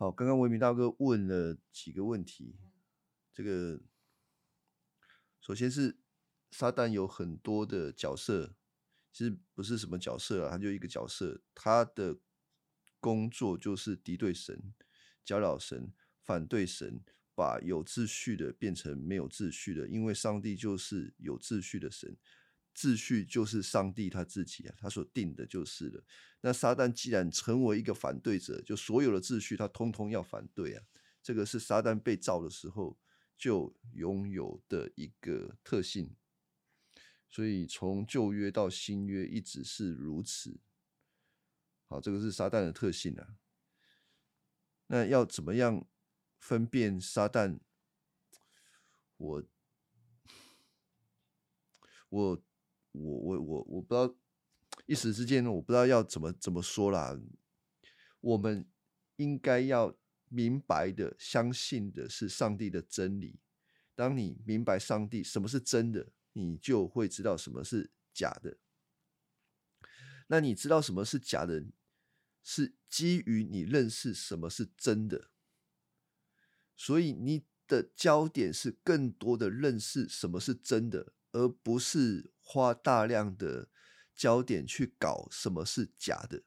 好，刚刚维明大哥问了几个问题，这个首先是撒旦有很多的角色，其实不是什么角色啊，他就一个角色，他的工作就是敌对神、搅扰神、反对神，把有秩序的变成没有秩序的，因为上帝就是有秩序的神。秩序就是上帝他自己啊，他所定的就是了。那撒旦既然成为一个反对者，就所有的秩序他通通要反对啊。这个是撒旦被造的时候就拥有的一个特性，所以从旧约到新约一直是如此。好，这个是撒旦的特性啊。那要怎么样分辨撒旦？我我。我我我我不知道，一时之间我不知道要怎么怎么说啦。我们应该要明白的、相信的是上帝的真理。当你明白上帝什么是真的，你就会知道什么是假的。那你知道什么是假的，是基于你认识什么是真的。所以你的焦点是更多的认识什么是真的，而不是。花大量的焦点去搞什么是假的，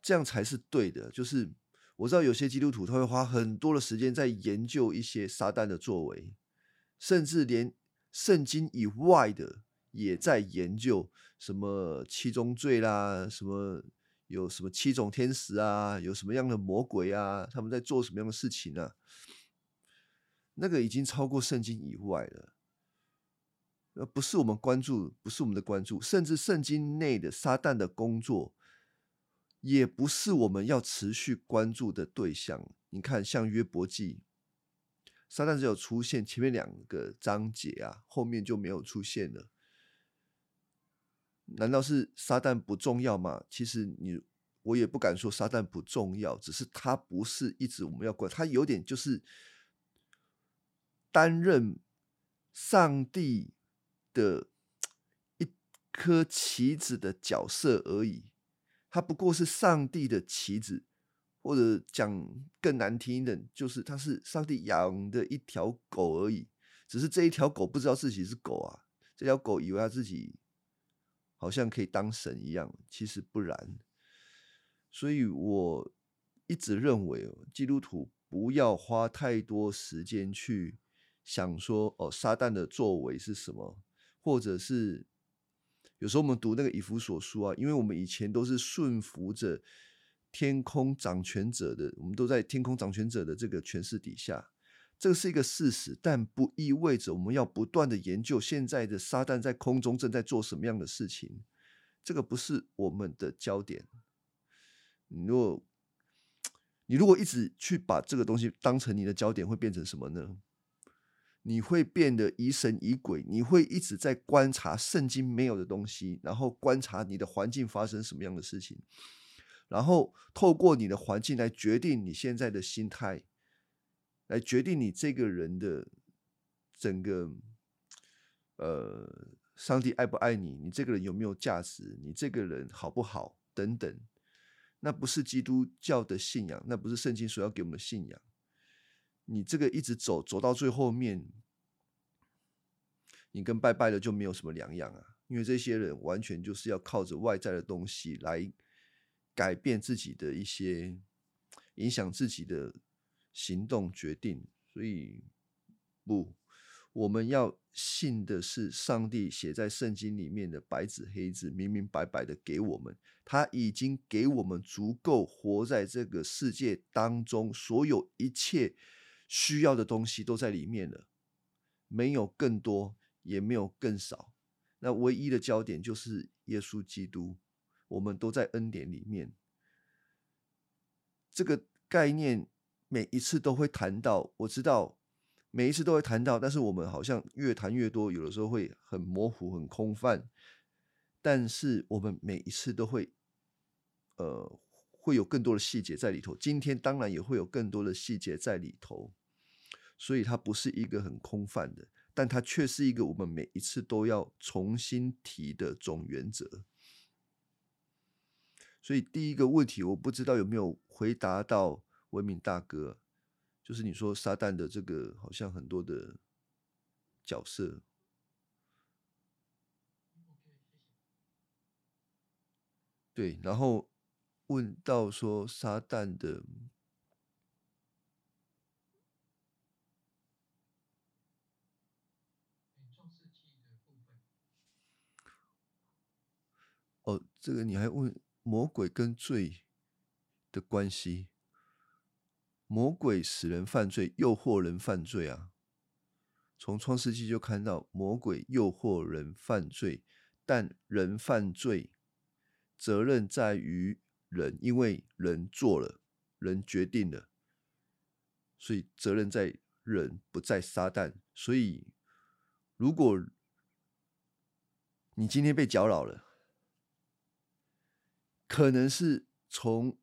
这样才是对的。就是我知道有些基督徒他会花很多的时间在研究一些撒旦的作为，甚至连圣经以外的也在研究什么七宗罪啦，什么有什么七种天使啊，有什么样的魔鬼啊，他们在做什么样的事情啊？那个已经超过圣经以外了。呃，不是我们关注，不是我们的关注，甚至圣经内的撒旦的工作，也不是我们要持续关注的对象。你看，像约伯记，撒旦只有出现前面两个章节啊，后面就没有出现了。难道是撒旦不重要吗？其实你我也不敢说撒旦不重要，只是他不是一直我们要关，他有点就是担任上帝。的一颗棋子的角色而已，他不过是上帝的棋子，或者讲更难听一点，就是他是上帝养的一条狗而已。只是这一条狗不知道自己是狗啊，这条狗以为他自己好像可以当神一样，其实不然。所以我一直认为，基督徒不要花太多时间去想说，哦，撒旦的作为是什么。或者是有时候我们读那个以弗所书啊，因为我们以前都是顺服着天空掌权者的，我们都在天空掌权者的这个权势底下，这个是一个事实，但不意味着我们要不断的研究现在的撒旦在空中正在做什么样的事情，这个不是我们的焦点。你如果 你如果一直去把这个东西当成你的焦点，会变成什么呢？你会变得疑神疑鬼，你会一直在观察圣经没有的东西，然后观察你的环境发生什么样的事情，然后透过你的环境来决定你现在的心态，来决定你这个人的整个，呃，上帝爱不爱你，你这个人有没有价值，你这个人好不好等等，那不是基督教的信仰，那不是圣经所要给我们的信仰。你这个一直走走到最后面，你跟拜拜的就没有什么两样啊！因为这些人完全就是要靠着外在的东西来改变自己的一些影响自己的行动决定，所以不，我们要信的是上帝写在圣经里面的白纸黑字，明明白白的给我们，他已经给我们足够活在这个世界当中，所有一切。需要的东西都在里面了，没有更多，也没有更少。那唯一的焦点就是耶稣基督。我们都在恩典里面。这个概念每一次都会谈到，我知道每一次都会谈到，但是我们好像越谈越多，有的时候会很模糊、很空泛。但是我们每一次都会，呃，会有更多的细节在里头。今天当然也会有更多的细节在里头。所以它不是一个很空泛的，但它却是一个我们每一次都要重新提的总原则。所以第一个问题，我不知道有没有回答到文明大哥，就是你说撒旦的这个好像很多的角色，对，然后问到说撒旦的。哦，这个你还问魔鬼跟罪的关系？魔鬼使人犯罪，诱惑人犯罪啊！从创世纪就看到魔鬼诱惑人犯罪，但人犯罪责任在于人，因为人做了，人决定了，所以责任在人，不在撒旦。所以，如果你今天被搅扰了，可能是从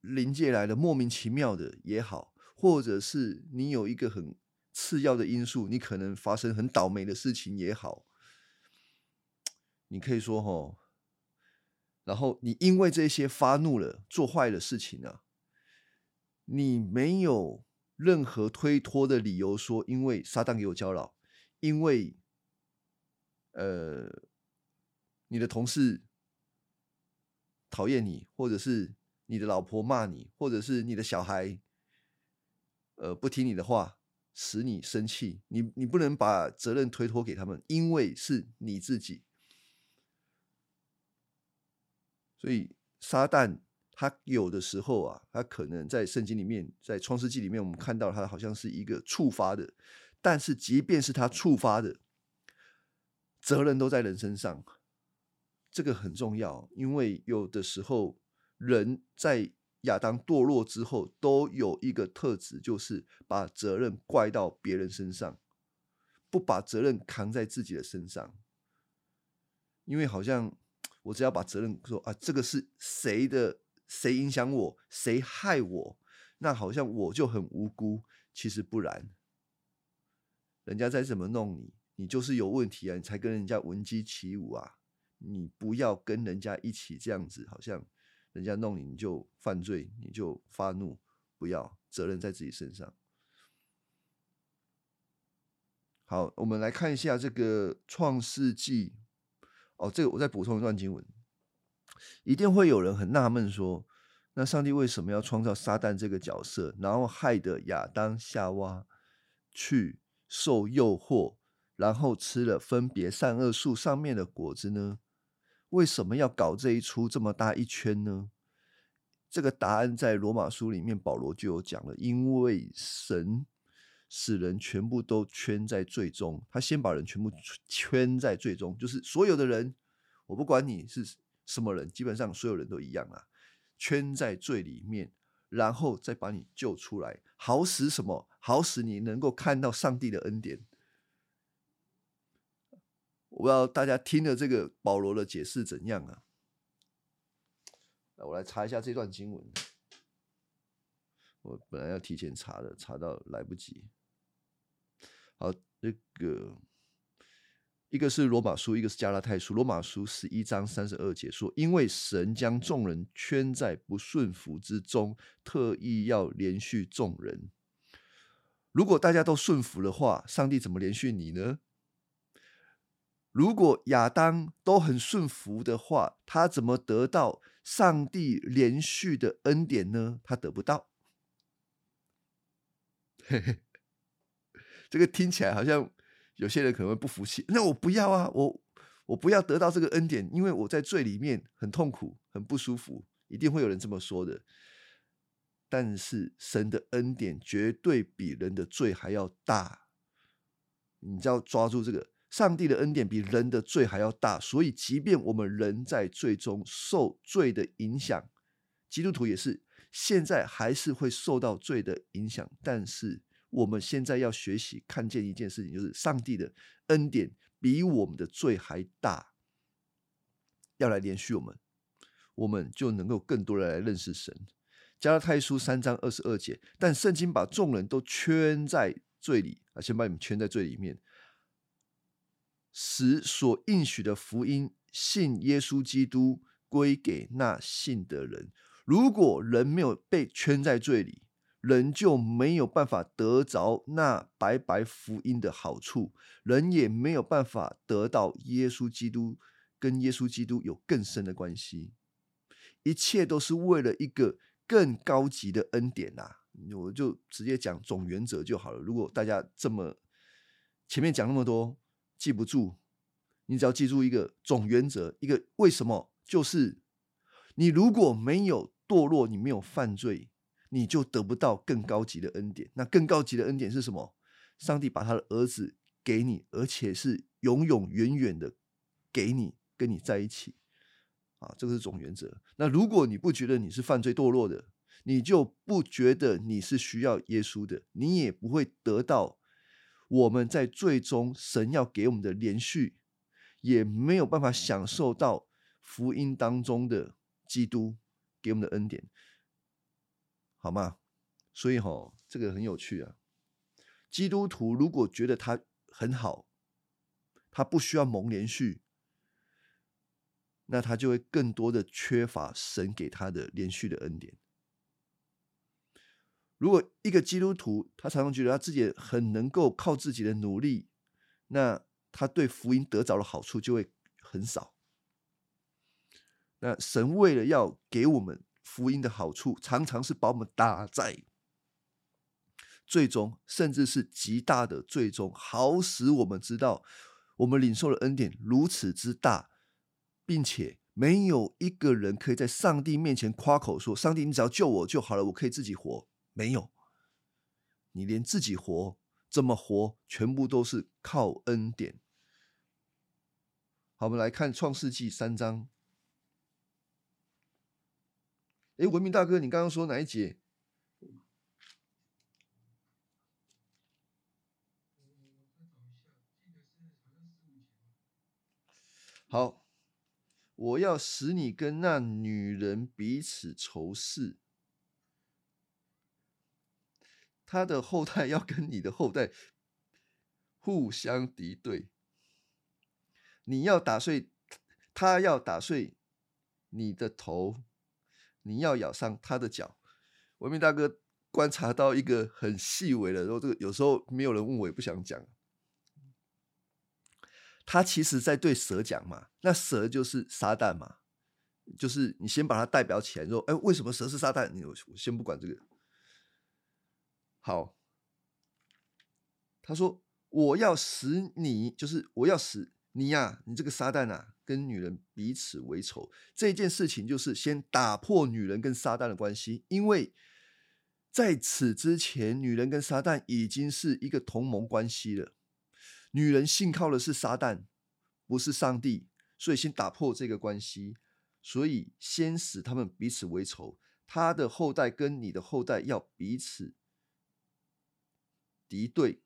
灵界来的莫名其妙的也好，或者是你有一个很次要的因素，你可能发生很倒霉的事情也好，你可以说哈，然后你因为这些发怒了，做坏的事情啊，你没有任何推脱的理由说，因为撒旦给我搅扰，因为呃，你的同事。讨厌你，或者是你的老婆骂你，或者是你的小孩，呃，不听你的话，使你生气。你你不能把责任推脱给他们，因为是你自己。所以撒旦他有的时候啊，他可能在圣经里面，在创世纪里面，我们看到他好像是一个触发的，但是即便是他触发的，责任都在人身上。这个很重要，因为有的时候人在亚当堕落之后，都有一个特质，就是把责任怪到别人身上，不把责任扛在自己的身上。因为好像我只要把责任说啊，这个是谁的，谁影响我，谁害我，那好像我就很无辜。其实不然，人家再怎么弄你，你就是有问题啊，你才跟人家闻鸡起舞啊。你不要跟人家一起这样子，好像人家弄你你就犯罪，你就发怒，不要责任在自己身上。好，我们来看一下这个创世纪。哦，这个我再补充一段经文，一定会有人很纳闷说，那上帝为什么要创造撒旦这个角色，然后害得亚当夏娃去受诱惑，然后吃了分别善恶树上面的果子呢？为什么要搞这一出这么大一圈呢？这个答案在罗马书里面，保罗就有讲了。因为神使人全部都圈在最终，他先把人全部圈在最终，就是所有的人，我不管你是什么人，基本上所有人都一样啊，圈在最里面，然后再把你救出来，好使什么？好使你能够看到上帝的恩典。我不知道大家听了这个保罗的解释怎样啊？我来查一下这段经文。我本来要提前查的，查到来不及。好，那个一个是罗马书，一个是加拉太书。罗马书十一章三十二节说：“因为神将众人圈在不顺服之中，特意要连续众人。如果大家都顺服的话，上帝怎么连续你呢？”如果亚当都很顺服的话，他怎么得到上帝连续的恩典呢？他得不到。嘿 嘿这个听起来好像有些人可能会不服气。那我不要啊，我我不要得到这个恩典，因为我在罪里面很痛苦、很不舒服。一定会有人这么说的。但是神的恩典绝对比人的罪还要大，你就要抓住这个。上帝的恩典比人的罪还要大，所以即便我们人在罪中受罪的影响，基督徒也是现在还是会受到罪的影响。但是我们现在要学习看见一件事情，就是上帝的恩典比我们的罪还大，要来连续我们，我们就能够更多的来认识神。加拉太书三章二十二节，但圣经把众人都圈在罪里啊，先把你们圈在罪里面。使所应许的福音信耶稣基督归给那信的人。如果人没有被圈在罪里，人就没有办法得着那白白福音的好处，人也没有办法得到耶稣基督跟耶稣基督有更深的关系。一切都是为了一个更高级的恩典呐！我就直接讲总原则就好了。如果大家这么前面讲那么多记不住，你只要记住一个总原则，一个为什么，就是你如果没有堕落，你没有犯罪。你就得不到更高级的恩典。那更高级的恩典是什么？上帝把他的儿子给你，而且是永永远远的给你，跟你在一起。啊，这个是总原则。那如果你不觉得你是犯罪堕落的，你就不觉得你是需要耶稣的，你也不会得到我们在最终神要给我们的连续，也没有办法享受到福音当中的基督给我们的恩典。好吗？所以哈，这个很有趣啊。基督徒如果觉得他很好，他不需要蒙连续，那他就会更多的缺乏神给他的连续的恩典。如果一个基督徒他常常觉得他自己很能够靠自己的努力，那他对福音得着的好处就会很少。那神为了要给我们。福音的好处常常是把我们打在最终，甚至是极大的最终，好使我们知道我们领受的恩典如此之大，并且没有一个人可以在上帝面前夸口说：“上帝，你只要救我就好了，我可以自己活。”没有，你连自己活怎么活，全部都是靠恩典。好，我们来看创世纪三章。哎，文明大哥，你刚刚说哪一节？好，我要使你跟那女人彼此仇视，他的后代要跟你的后代互相敌对，你要打碎，他要打碎你的头。你要咬伤他的脚，文明大哥观察到一个很细微的，然后这个有时候没有人问我也不想讲。他其实在对蛇讲嘛，那蛇就是撒旦嘛，就是你先把它代表起来，说，哎，为什么蛇是撒旦？你我先不管这个。好，他说我要使你，就是我要使你呀，你这个撒旦啊。跟女人彼此为仇这件事情，就是先打破女人跟撒旦的关系，因为在此之前，女人跟撒旦已经是一个同盟关系了。女人信靠的是撒旦，不是上帝，所以先打破这个关系，所以先使他们彼此为仇。他的后代跟你的后代要彼此敌对，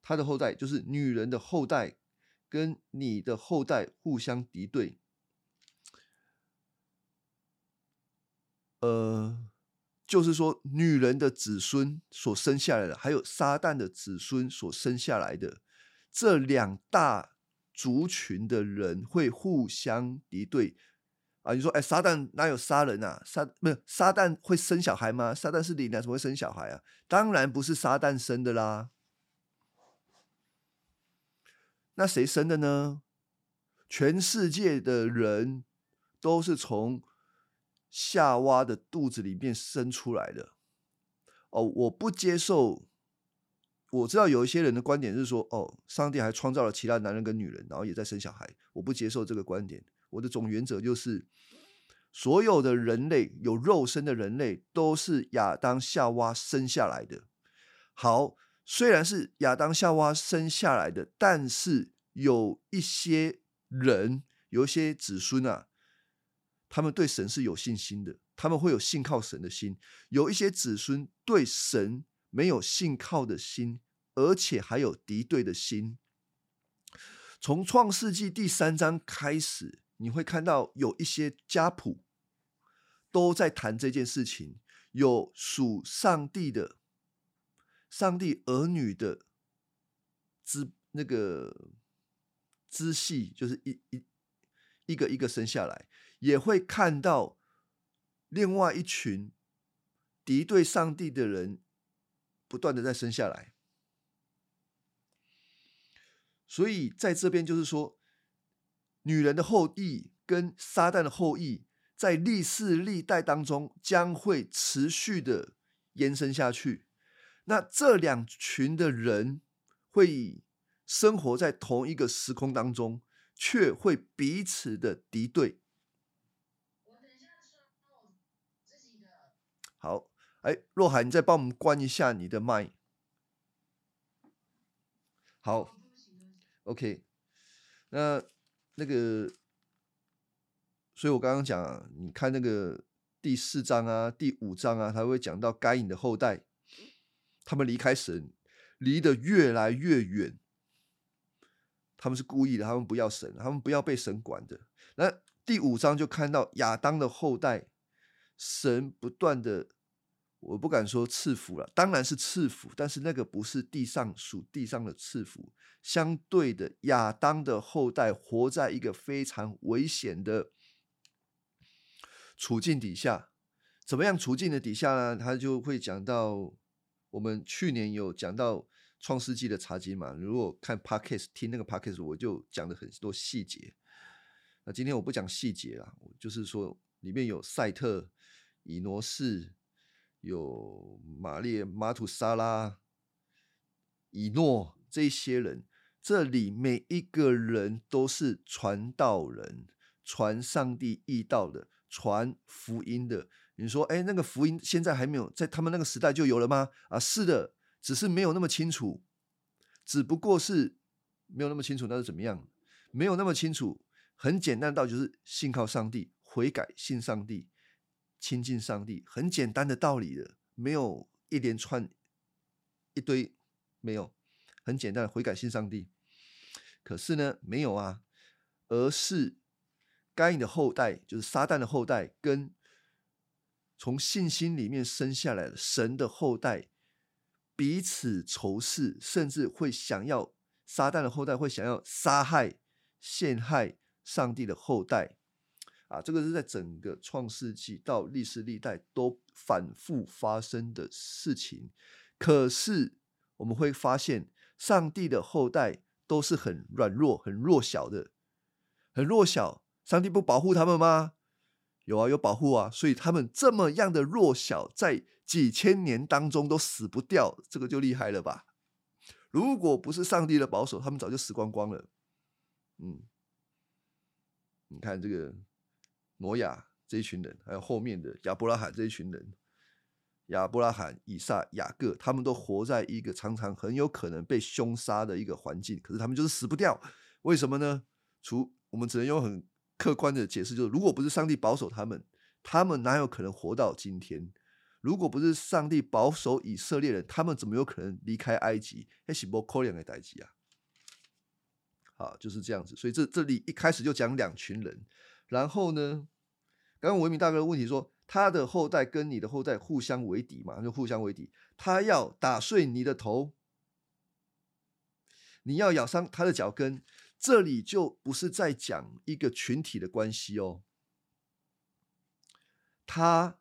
他的后代就是女人的后代。跟你的后代互相敌对，呃，就是说，女人的子孙所生下来的，还有撒旦的子孙所生下来的这两大族群的人会互相敌对啊！你说，哎，撒旦哪有杀人啊？撒没有撒旦会生小孩吗？撒旦是灵啊，怎么会生小孩啊？当然不是撒旦生的啦。那谁生的呢？全世界的人都是从夏娃的肚子里面生出来的。哦，我不接受。我知道有一些人的观点是说，哦，上帝还创造了其他男人跟女人，然后也在生小孩。我不接受这个观点。我的总原则就是，所有的人类有肉身的人类都是亚当夏娃生下来的。好。虽然是亚当夏娃生下来的，但是有一些人，有一些子孙啊，他们对神是有信心的，他们会有信靠神的心。有一些子孙对神没有信靠的心，而且还有敌对的心。从创世纪第三章开始，你会看到有一些家谱都在谈这件事情，有属上帝的。上帝儿女的支那个支系，就是一一一个一个生下来，也会看到另外一群敌对上帝的人不断的在生下来。所以在这边就是说，女人的后裔跟撒旦的后裔，在历世历代当中将会持续的延伸下去。那这两群的人会生活在同一个时空当中，却会彼此的敌对。好，哎，若海，你再帮我们关一下你的麦。好，OK，那那个，所以我刚刚讲，你看那个第四章啊，第五章啊，他会讲到该隐的后代。他们离开神，离得越来越远。他们是故意的，他们不要神，他们不要被神管的。那第五章就看到亚当的后代，神不断的，我不敢说赐福了，当然是赐福，但是那个不是地上属地上的赐福。相对的，亚当的后代活在一个非常危险的处境底下。怎么样处境的底下呢？他就会讲到。我们去年有讲到创世纪的茶几嘛？如果看 podcast 听那个 podcast，我就讲了很多细节。那今天我不讲细节了，就是说里面有赛特、以挪士、有玛列、马土沙拉、以诺这些人，这里每一个人都是传道人，传上帝意道的，传福音的。你说，哎，那个福音现在还没有在他们那个时代就有了吗？啊，是的，只是没有那么清楚，只不过是没有那么清楚，那是怎么样？没有那么清楚，很简单，道就是信靠上帝，悔改，信上帝，亲近上帝，很简单的道理的，没有一连串一堆，没有，很简单的悔改，信上帝。可是呢，没有啊，而是该隐的后代，就是撒旦的后代，跟从信心里面生下来的神的后代，彼此仇视，甚至会想要撒旦的后代会想要杀害、陷害上帝的后代，啊，这个是在整个创世纪到历史历代都反复发生的事情。可是我们会发现，上帝的后代都是很软弱、很弱小的，很弱小。上帝不保护他们吗？有啊，有保护啊，所以他们这么样的弱小，在几千年当中都死不掉，这个就厉害了吧？如果不是上帝的保守，他们早就死光光了。嗯，你看这个挪亚这一群人，还有后面的亚伯拉罕这一群人，亚伯拉罕、以撒、雅各，他们都活在一个常常很有可能被凶杀的一个环境，可是他们就是死不掉，为什么呢？除我们只能用很。客观的解释就是，如果不是上帝保守他们，他们哪有可能活到今天？如果不是上帝保守以色列人，他们怎么有可能离开埃及？那是不可能的代际啊！好，就是这样子。所以这这里一开始就讲两群人，然后呢，刚刚文明大哥的问题说，他的后代跟你的后代互相为敌嘛？就互相为敌，他要打碎你的头，你要咬伤他的脚跟。这里就不是在讲一个群体的关系哦，他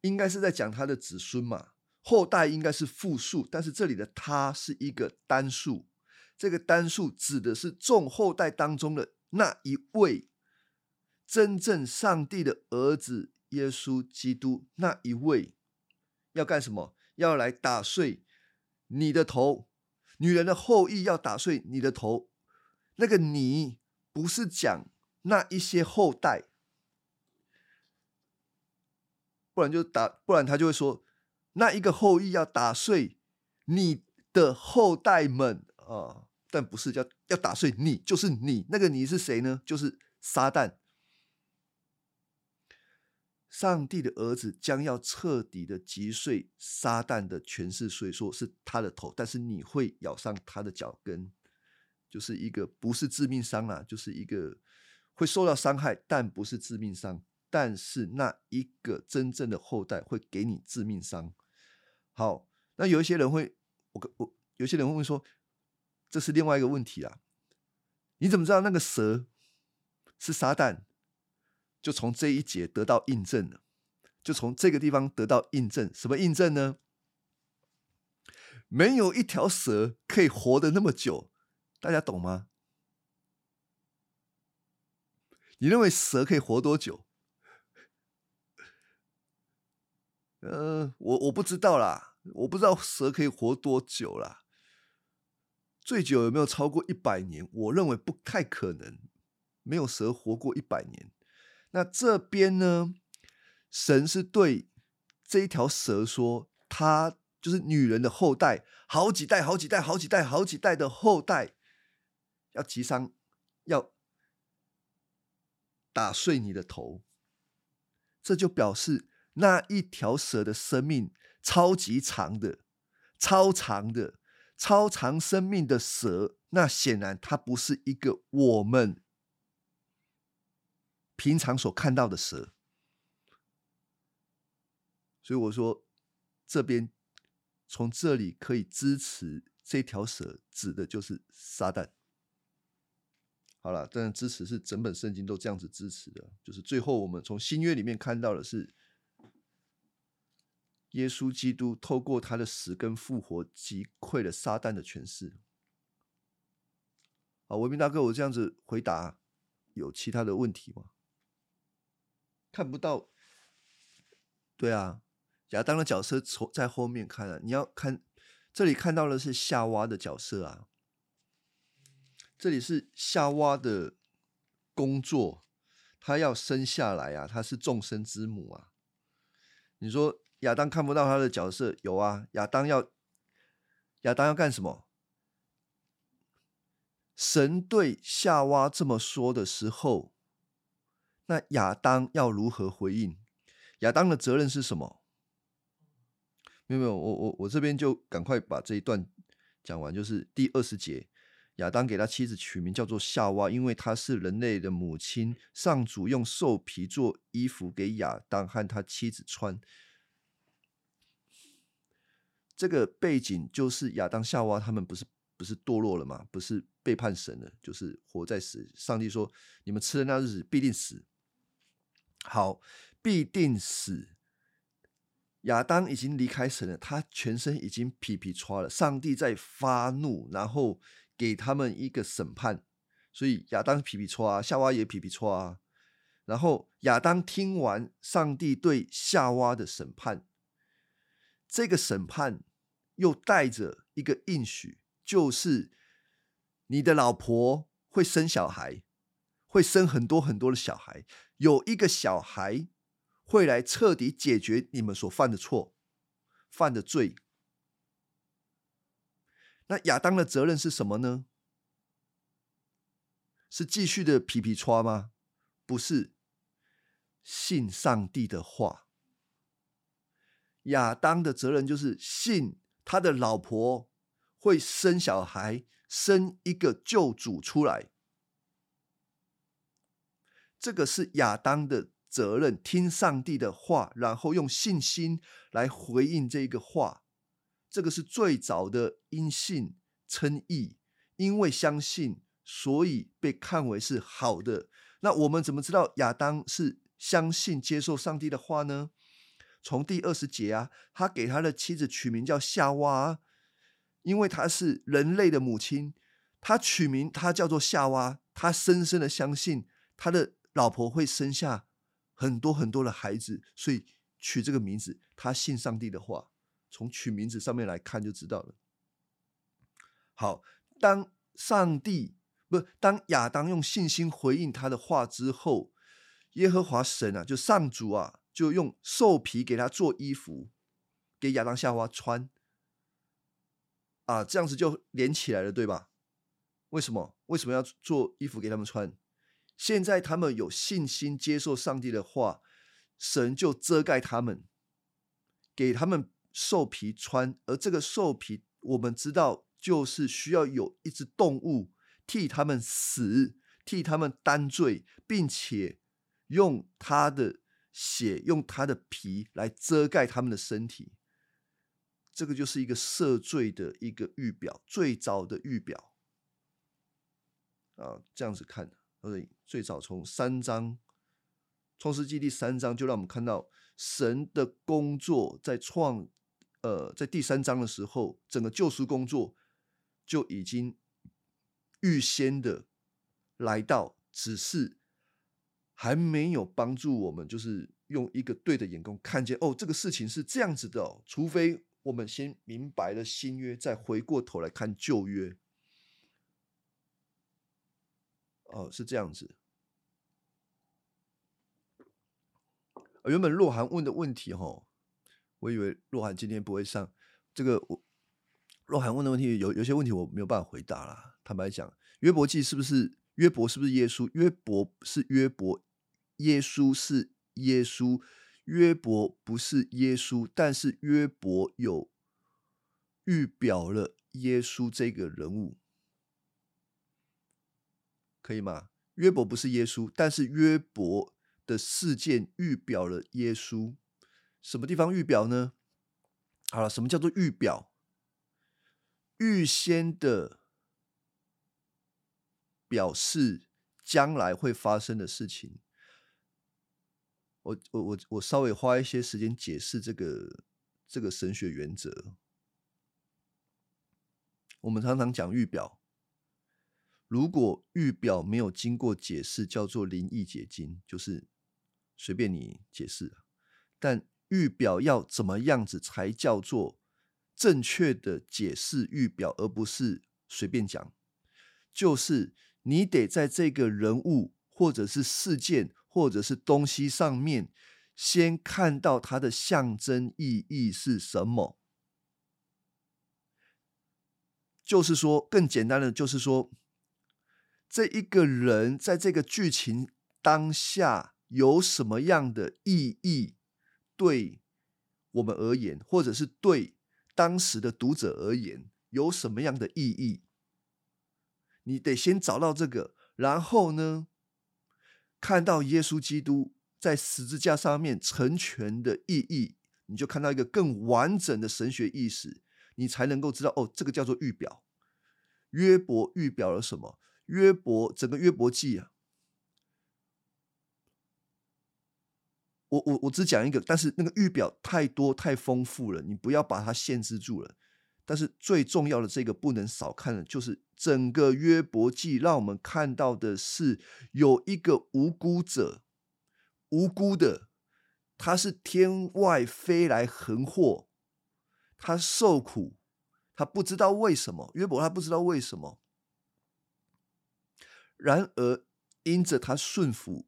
应该是在讲他的子孙嘛，后代应该是复数，但是这里的他是一个单数，这个单数指的是众后代当中的那一位真正上帝的儿子耶稣基督那一位要干什么？要来打碎你的头。女人的后裔要打碎你的头，那个你不是讲那一些后代，不然就打，不然他就会说那一个后裔要打碎你的后代们啊，但不是叫要打碎你，就是你那个你是谁呢？就是撒旦。上帝的儿子将要彻底的击碎撒旦的权势，所以说是他的头，但是你会咬伤他的脚跟，就是一个不是致命伤啦，就是一个会受到伤害，但不是致命伤。但是那一个真正的后代会给你致命伤。好，那有一些人会，我我有些人会问说，这是另外一个问题啊，你怎么知道那个蛇是撒旦？就从这一节得到印证了，就从这个地方得到印证。什么印证呢？没有一条蛇可以活得那么久，大家懂吗？你认为蛇可以活多久？呃，我我不知道啦，我不知道蛇可以活多久啦。最久有没有超过一百年？我认为不太可能，没有蛇活过一百年。那这边呢？神是对这一条蛇说，它就是女人的后代，好几代、好几代、好几代、好几代的后代，要击伤，要打碎你的头。这就表示那一条蛇的生命超级长的，超长的。超长生命的蛇，那显然它不是一个我们平常所看到的蛇，所以我说这边从这里可以支持这条蛇指的就是撒旦。好了，但支持是整本圣经都这样子支持的，就是最后我们从新约里面看到的是。耶稣基督透过他的死跟复活击溃了撒旦的权势。好，文明大哥，我这样子回答，有其他的问题吗？看不到。对啊，亚当的角色从在后面看了，你要看这里看到的是夏娃的角色啊。这里是夏娃的工作，她要生下来啊，她是众生之母啊。你说？亚当看不到他的角色，有啊。亚当要亚当要干什么？神对夏娃这么说的时候，那亚当要如何回应？亚当的责任是什么？没有没有，我我我这边就赶快把这一段讲完，就是第二十节，亚当给他妻子取名叫做夏娃，因为她是人类的母亲。上主用兽皮做衣服给亚当和他妻子穿。这个背景就是亚当夏娃他们不是不是堕落了吗？不是背叛神了，就是活在死。上帝说：“你们吃的那日子必定死。”好，必定死。亚当已经离开神了，他全身已经皮皮抓了。上帝在发怒，然后给他们一个审判。所以亚当皮皮抓，夏娃也皮皮抓。然后亚当听完上帝对夏娃的审判。这个审判又带着一个应许，就是你的老婆会生小孩，会生很多很多的小孩，有一个小孩会来彻底解决你们所犯的错、犯的罪。那亚当的责任是什么呢？是继续的皮皮抓吗？不是，信上帝的话。亚当的责任就是信他的老婆会生小孩，生一个救主出来。这个是亚当的责任，听上帝的话，然后用信心来回应这个话。这个是最早的因信称义，因为相信，所以被看为是好的。那我们怎么知道亚当是相信接受上帝的话呢？从第二十节啊，他给他的妻子取名叫夏娃，因为她是人类的母亲，他取名他叫做夏娃，他深深的相信他的老婆会生下很多很多的孩子，所以取这个名字。他信上帝的话，从取名字上面来看就知道了。好，当上帝不当亚当用信心回应他的话之后，耶和华神啊，就上主啊。就用兽皮给他做衣服，给亚当夏娃穿，啊，这样子就连起来了，对吧？为什么？为什么要做衣服给他们穿？现在他们有信心接受上帝的话，神就遮盖他们，给他们兽皮穿。而这个兽皮，我们知道，就是需要有一只动物替他们死，替他们担罪，并且用他的。血用他的皮来遮盖他们的身体，这个就是一个赦罪的一个预表，最早的预表啊，这样子看，所以最早从三章，创世纪第三章就让我们看到神的工作在创，呃，在第三章的时候，整个救赎工作就已经预先的来到，只是还没有帮助我们，就是用一个对的眼光看见哦，这个事情是这样子的哦，除非我们先明白了新约，再回过头来看旧约。哦，是这样子。原本洛涵问的问题，哈，我以为洛涵今天不会上。这个我洛涵问的问题，有有些问题我没有办法回答啦。坦白讲，约伯记是不是约伯？是不是耶稣？约伯是约伯，耶稣是耶稣。约伯不是耶稣，但是约伯有预表了耶稣这个人物。可以吗？约伯不是耶稣，但是约伯的事件预表了耶稣。什么地方预表呢？好了，什么叫做预表？预先的表示将来会发生的事情。我我我我稍微花一些时间解释这个这个神学原则。我们常常讲预表。如果预表没有经过解释，叫做灵异解经，就是随便你解释。但预表要怎么样子才叫做正确的解释预表，而不是随便讲？就是你得在这个人物，或者是事件，或者是东西上面，先看到它的象征意义是什么。就是说，更简单的，就是说。这一个人在这个剧情当下有什么样的意义？对我们而言，或者是对当时的读者而言，有什么样的意义？你得先找到这个，然后呢，看到耶稣基督在十字架上面成全的意义，你就看到一个更完整的神学意识，你才能够知道哦，这个叫做预表。约伯预表了什么？约伯整个约伯记啊，我我我只讲一个，但是那个预表太多太丰富了，你不要把它限制住了。但是最重要的这个不能少看的，就是整个约伯记让我们看到的是有一个无辜者，无辜的，他是天外飞来横祸，他受苦，他不知道为什么，约伯他不知道为什么。然而，因着他顺服，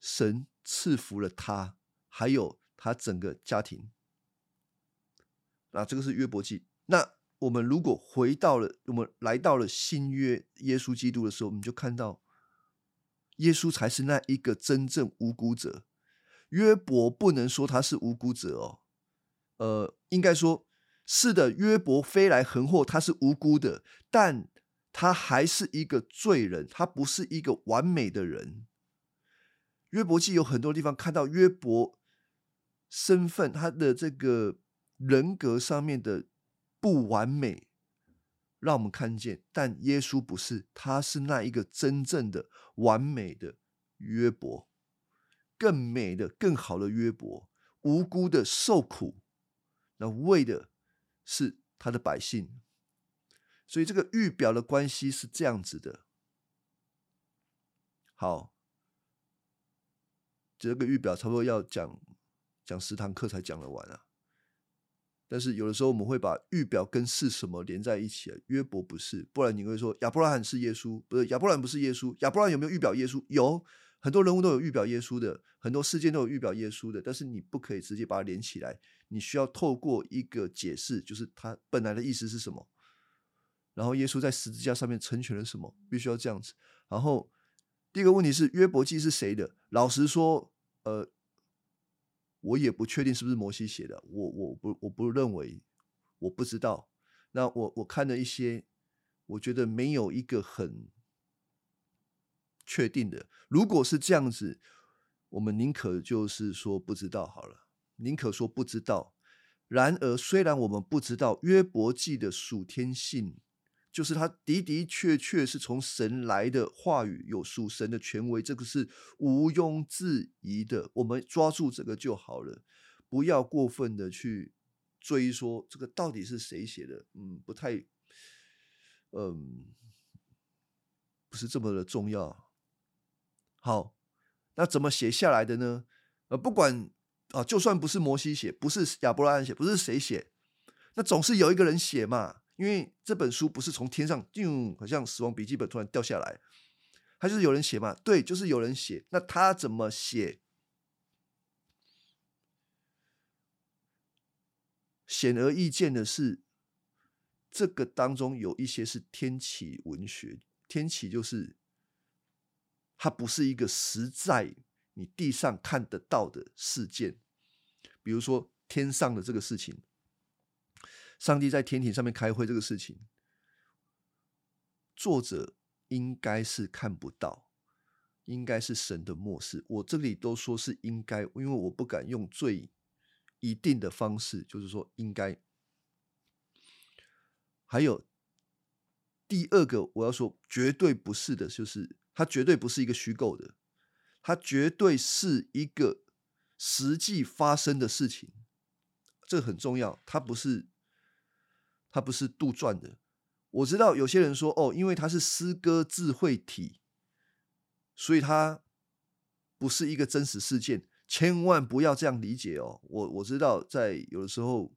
神赐福了他，还有他整个家庭。那这个是约伯记。那我们如果回到了，我们来到了新约耶稣基督的时候，我们就看到，耶稣才是那一个真正无辜者。约伯不能说他是无辜者哦，呃，应该说是的。约伯飞来横祸，他是无辜的，但。他还是一个罪人，他不是一个完美的人。约伯记有很多地方看到约伯身份，他的这个人格上面的不完美，让我们看见。但耶稣不是，他是那一个真正的完美的约伯，更美的、更好的约伯，无辜的受苦，那为的是他的百姓。所以这个预表的关系是这样子的。好，这个预表差不多要讲讲十堂课才讲得完啊。但是有的时候我们会把预表跟是什么连在一起啊。约伯不是，不然你会说亚伯拉罕是耶稣，不是亚伯拉罕不是耶稣。亚伯拉罕有没有预表耶稣？有很多人物都有预表耶稣的，很多事件都有预表耶稣的。但是你不可以直接把它连起来，你需要透过一个解释，就是它本来的意思是什么。然后耶稣在十字架上面成全了什么？必须要这样子。然后第一个问题是约伯记是谁的？老实说，呃，我也不确定是不是摩西写的。我我不我不认为，我不知道。那我我看了一些，我觉得没有一个很确定的。如果是这样子，我们宁可就是说不知道好了，宁可说不知道。然而，虽然我们不知道约伯记的属天性。就是他的的确确是从神来的话语，有属神的权威，这个是毋庸置疑的。我们抓住这个就好了，不要过分的去追说这个到底是谁写的。嗯，不太，嗯，不是这么的重要。好，那怎么写下来的呢？呃，不管啊，就算不是摩西写，不是亚伯拉罕写，不是谁写，那总是有一个人写嘛。因为这本书不是从天上就好像死亡笔记本突然掉下来，它就是有人写嘛？对，就是有人写。那他怎么写？显而易见的是，这个当中有一些是天启文学。天启就是它不是一个实在你地上看得到的事件，比如说天上的这个事情。上帝在天庭上面开会这个事情，作者应该是看不到，应该是神的漠视。我这里都说是应该，因为我不敢用最一定的方式，就是说应该。还有第二个我要说绝对不是的，就是它绝对不是一个虚构的，它绝对是一个实际发生的事情，这个很重要，它不是。它不是杜撰的，我知道有些人说哦，因为它是诗歌智慧体，所以它不是一个真实事件，千万不要这样理解哦。我我知道在有的时候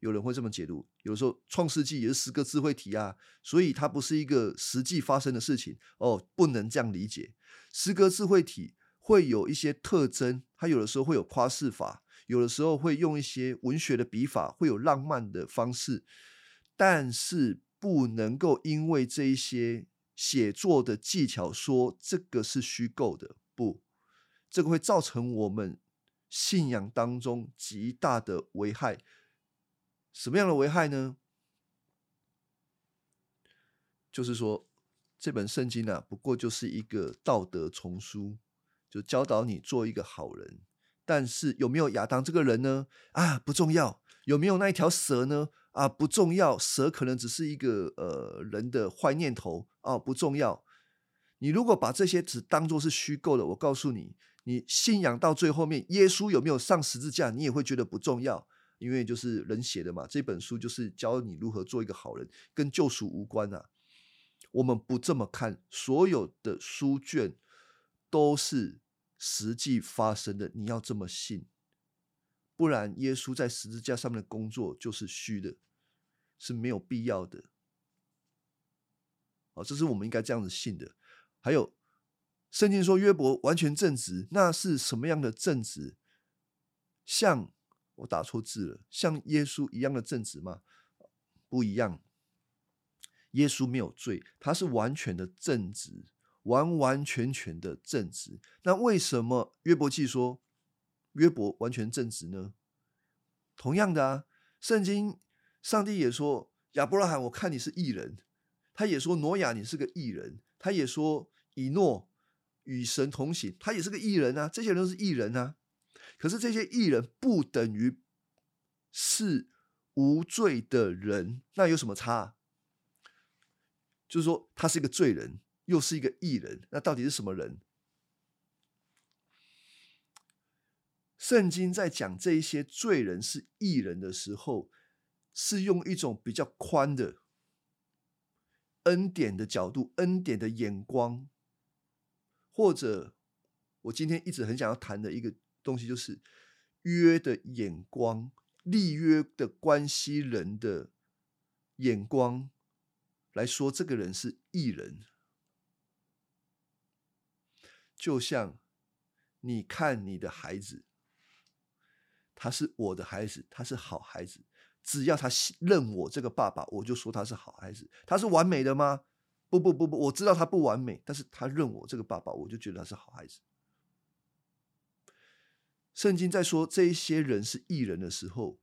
有人会这么解读，有的时候创世纪也是诗歌智慧体啊，所以它不是一个实际发生的事情哦，不能这样理解。诗歌智慧体会有一些特征，它有的时候会有夸饰法，有的时候会用一些文学的笔法，会有浪漫的方式。但是不能够因为这一些写作的技巧说这个是虚构的，不，这个会造成我们信仰当中极大的危害。什么样的危害呢？就是说，这本圣经啊，不过就是一个道德丛书，就教导你做一个好人。但是有没有亚当这个人呢？啊，不重要。有没有那一条蛇呢？啊，不重要，蛇可能只是一个呃人的坏念头啊，不重要。你如果把这些只当做是虚构的，我告诉你，你信仰到最后面，耶稣有没有上十字架，你也会觉得不重要，因为就是人写的嘛。这本书就是教你如何做一个好人，跟救赎无关啊。我们不这么看，所有的书卷都是实际发生的，你要这么信。不然，耶稣在十字架上面的工作就是虚的，是没有必要的。哦，这是我们应该这样子信的。还有，圣经说约伯完全正直，那是什么样的正直？像我打错字了，像耶稣一样的正直吗？不一样。耶稣没有罪，他是完全的正直，完完全全的正直。那为什么约伯记说？约伯完全正直呢？同样的啊，圣经上帝也说亚伯拉罕，我看你是异人；他也说挪亚，你是个异人；他也说以诺与神同行，他也是个艺人啊。这些人都是艺人啊。可是这些艺人不等于是无罪的人，那有什么差？就是说他是一个罪人，又是一个艺人，那到底是什么人？圣经在讲这一些罪人是异人的时候，是用一种比较宽的恩典的角度、恩典的眼光，或者我今天一直很想要谈的一个东西，就是约的眼光、立约的关系人的眼光来说，这个人是异人，就像你看你的孩子。他是我的孩子，他是好孩子。只要他认我这个爸爸，我就说他是好孩子。他是完美的吗？不不不不，我知道他不完美，但是他认我这个爸爸，我就觉得他是好孩子。圣经在说这一些人是异人的时候，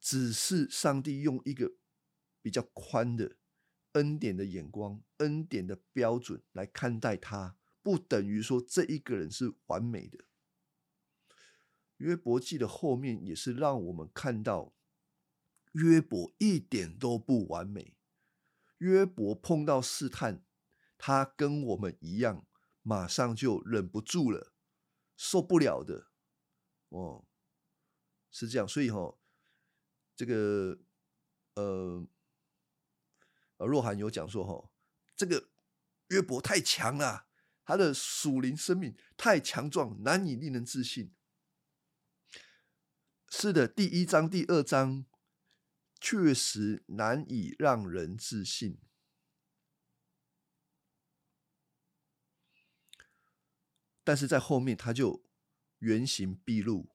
只是上帝用一个比较宽的恩典的眼光、恩典的标准来看待他，不等于说这一个人是完美的。约伯记的后面也是让我们看到约伯一点都不完美，约伯碰到试探，他跟我们一样，马上就忍不住了，受不了的。哦，是这样，所以哈，这个呃，呃，若涵有讲说哈，这个约伯太强了，他的属灵生命太强壮，难以令人置信。是的，第一章、第二章确实难以让人置信，但是在后面他就原形毕露。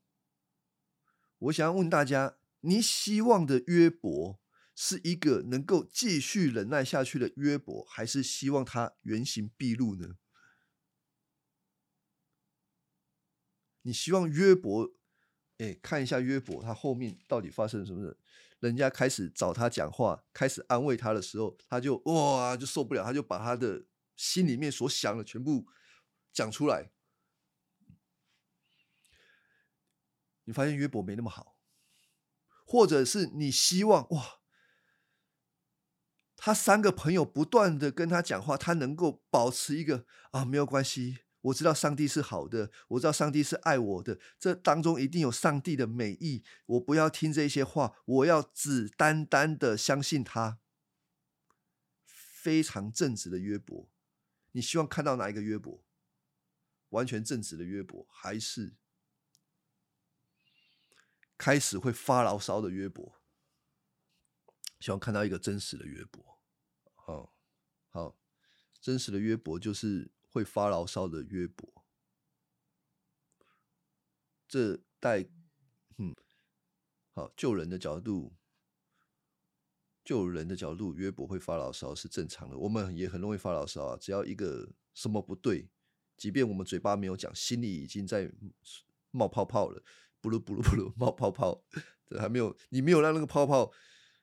我想要问大家：你希望的约伯是一个能够继续忍耐下去的约伯，还是希望他原形毕露呢？你希望约伯？哎，看一下约伯，他后面到底发生了什么事？人家开始找他讲话，开始安慰他的时候，他就哇，就受不了，他就把他的心里面所想的全部讲出来。你发现约伯没那么好，或者是你希望哇，他三个朋友不断的跟他讲话，他能够保持一个啊，没有关系。我知道上帝是好的，我知道上帝是爱我的，这当中一定有上帝的美意。我不要听这些话，我要只单单的相信他。非常正直的约伯，你希望看到哪一个约伯？完全正直的约伯，还是开始会发牢骚的约伯？希望看到一个真实的约伯。好，好，真实的约伯就是。会发牢骚的约伯，这带嗯，好救人的角度，救人的角度，约伯会发牢骚是正常的。我们也很容易发牢骚啊，只要一个什么不对，即便我们嘴巴没有讲，心里已经在冒泡泡了，不噜不噜不噜冒泡泡，这还没有，你没有让那个泡泡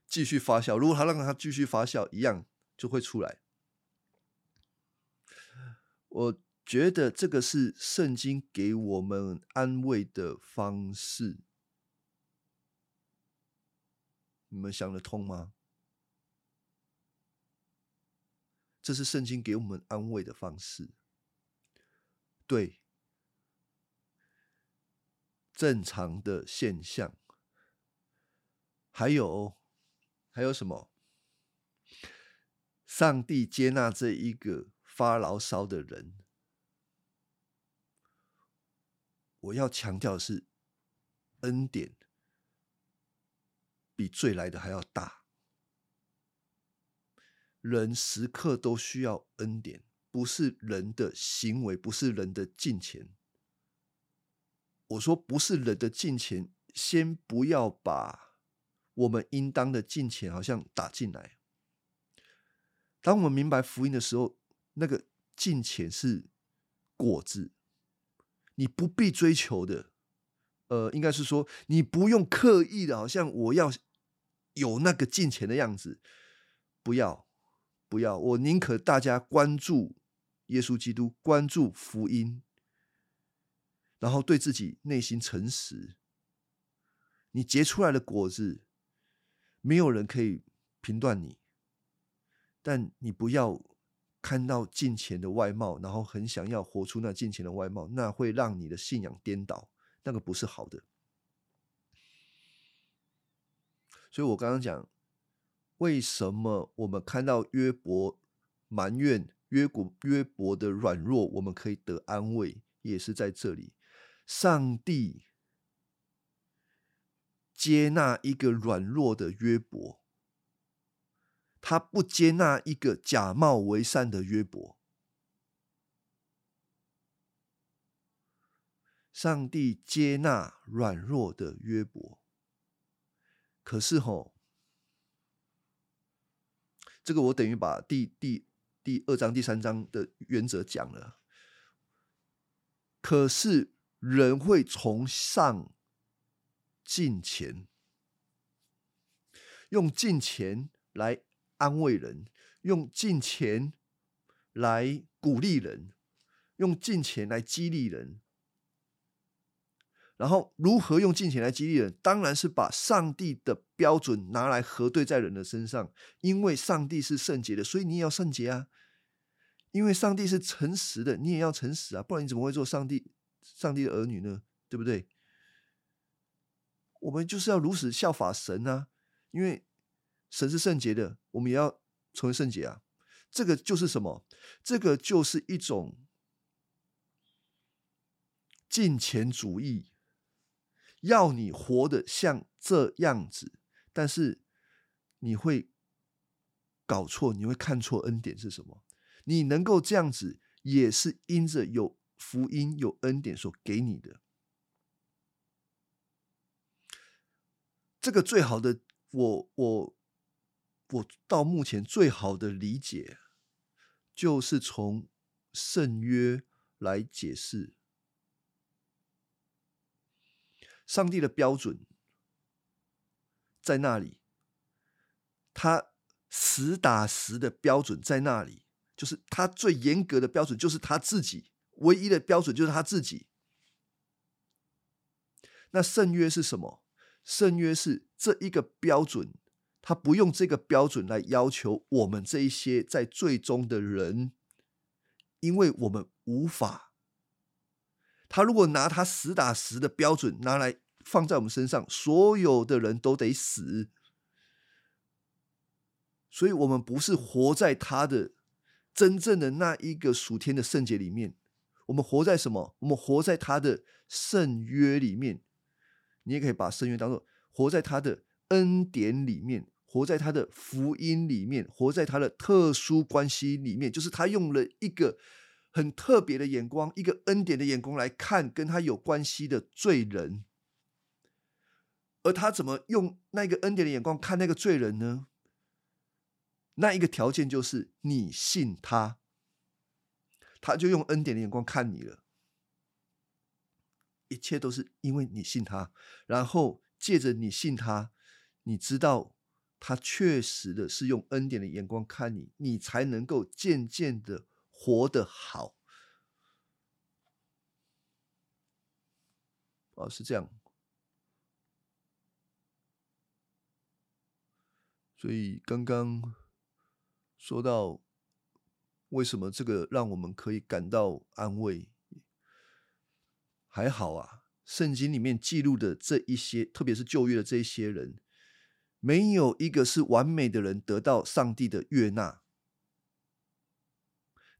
继续发酵，如果他让它继续发酵，一样就会出来。我觉得这个是圣经给我们安慰的方式，你们想得通吗？这是圣经给我们安慰的方式，对，正常的现象，还有还有什么？上帝接纳这一个。发牢骚的人，我要强调的是，恩典比罪来的还要大。人时刻都需要恩典，不是人的行为，不是人的金钱。我说不是人的金钱，先不要把我们应当的金钱好像打进来。当我们明白福音的时候。那个金钱是果子，你不必追求的。呃，应该是说你不用刻意的，好像我要有那个金钱的样子，不要，不要。我宁可大家关注耶稣基督，关注福音，然后对自己内心诚实。你结出来的果子，没有人可以评断你，但你不要。看到金钱的外貌，然后很想要活出那金钱的外貌，那会让你的信仰颠倒，那个不是好的。所以我刚刚讲，为什么我们看到约伯埋怨约古约伯的软弱，我们可以得安慰，也是在这里，上帝接纳一个软弱的约伯。他不接纳一个假冒为善的约伯，上帝接纳软弱的约伯。可是吼，这个我等于把第第第二章、第三章的原则讲了。可是人会崇尚金钱，用金钱来。安慰人，用金钱来鼓励人，用金钱来激励人。然后如何用金钱来激励人？当然是把上帝的标准拿来核对在人的身上。因为上帝是圣洁的，所以你也要圣洁啊。因为上帝是诚实的，你也要诚实啊，不然你怎么会做上帝上帝的儿女呢？对不对？我们就是要如此效法神啊，因为神是圣洁的，我们也要成为圣洁啊。这个就是什么？这个就是一种金钱主义，要你活得像这样子，但是你会搞错，你会看错恩典是什么。你能够这样子，也是因着有福音、有恩典所给你的。这个最好的，我我我到目前最好的理解，就是从圣约来解释上帝的标准在那里，他实打实的标准在那里。就是他最严格的标准，就是他自己唯一的标准，就是他自己。那圣约是什么？圣约是这一个标准，他不用这个标准来要求我们这一些在最终的人，因为我们无法。他如果拿他实打实的标准拿来放在我们身上，所有的人都得死。所以，我们不是活在他的。真正的那一个属天的圣洁里面，我们活在什么？我们活在他的圣约里面。你也可以把圣约当做活在他的恩典里面，活在他的福音里面，活在他的特殊关系里面。就是他用了一个很特别的眼光，一个恩典的眼光来看跟他有关系的罪人。而他怎么用那个恩典的眼光看那个罪人呢？那一个条件就是你信他，他就用恩典的眼光看你了。一切都是因为你信他，然后借着你信他，你知道他确实的是用恩典的眼光看你，你才能够渐渐的活得好。哦，是这样。所以刚刚。说到为什么这个让我们可以感到安慰？还好啊，圣经里面记录的这一些，特别是旧约的这一些人，没有一个是完美的人得到上帝的悦纳。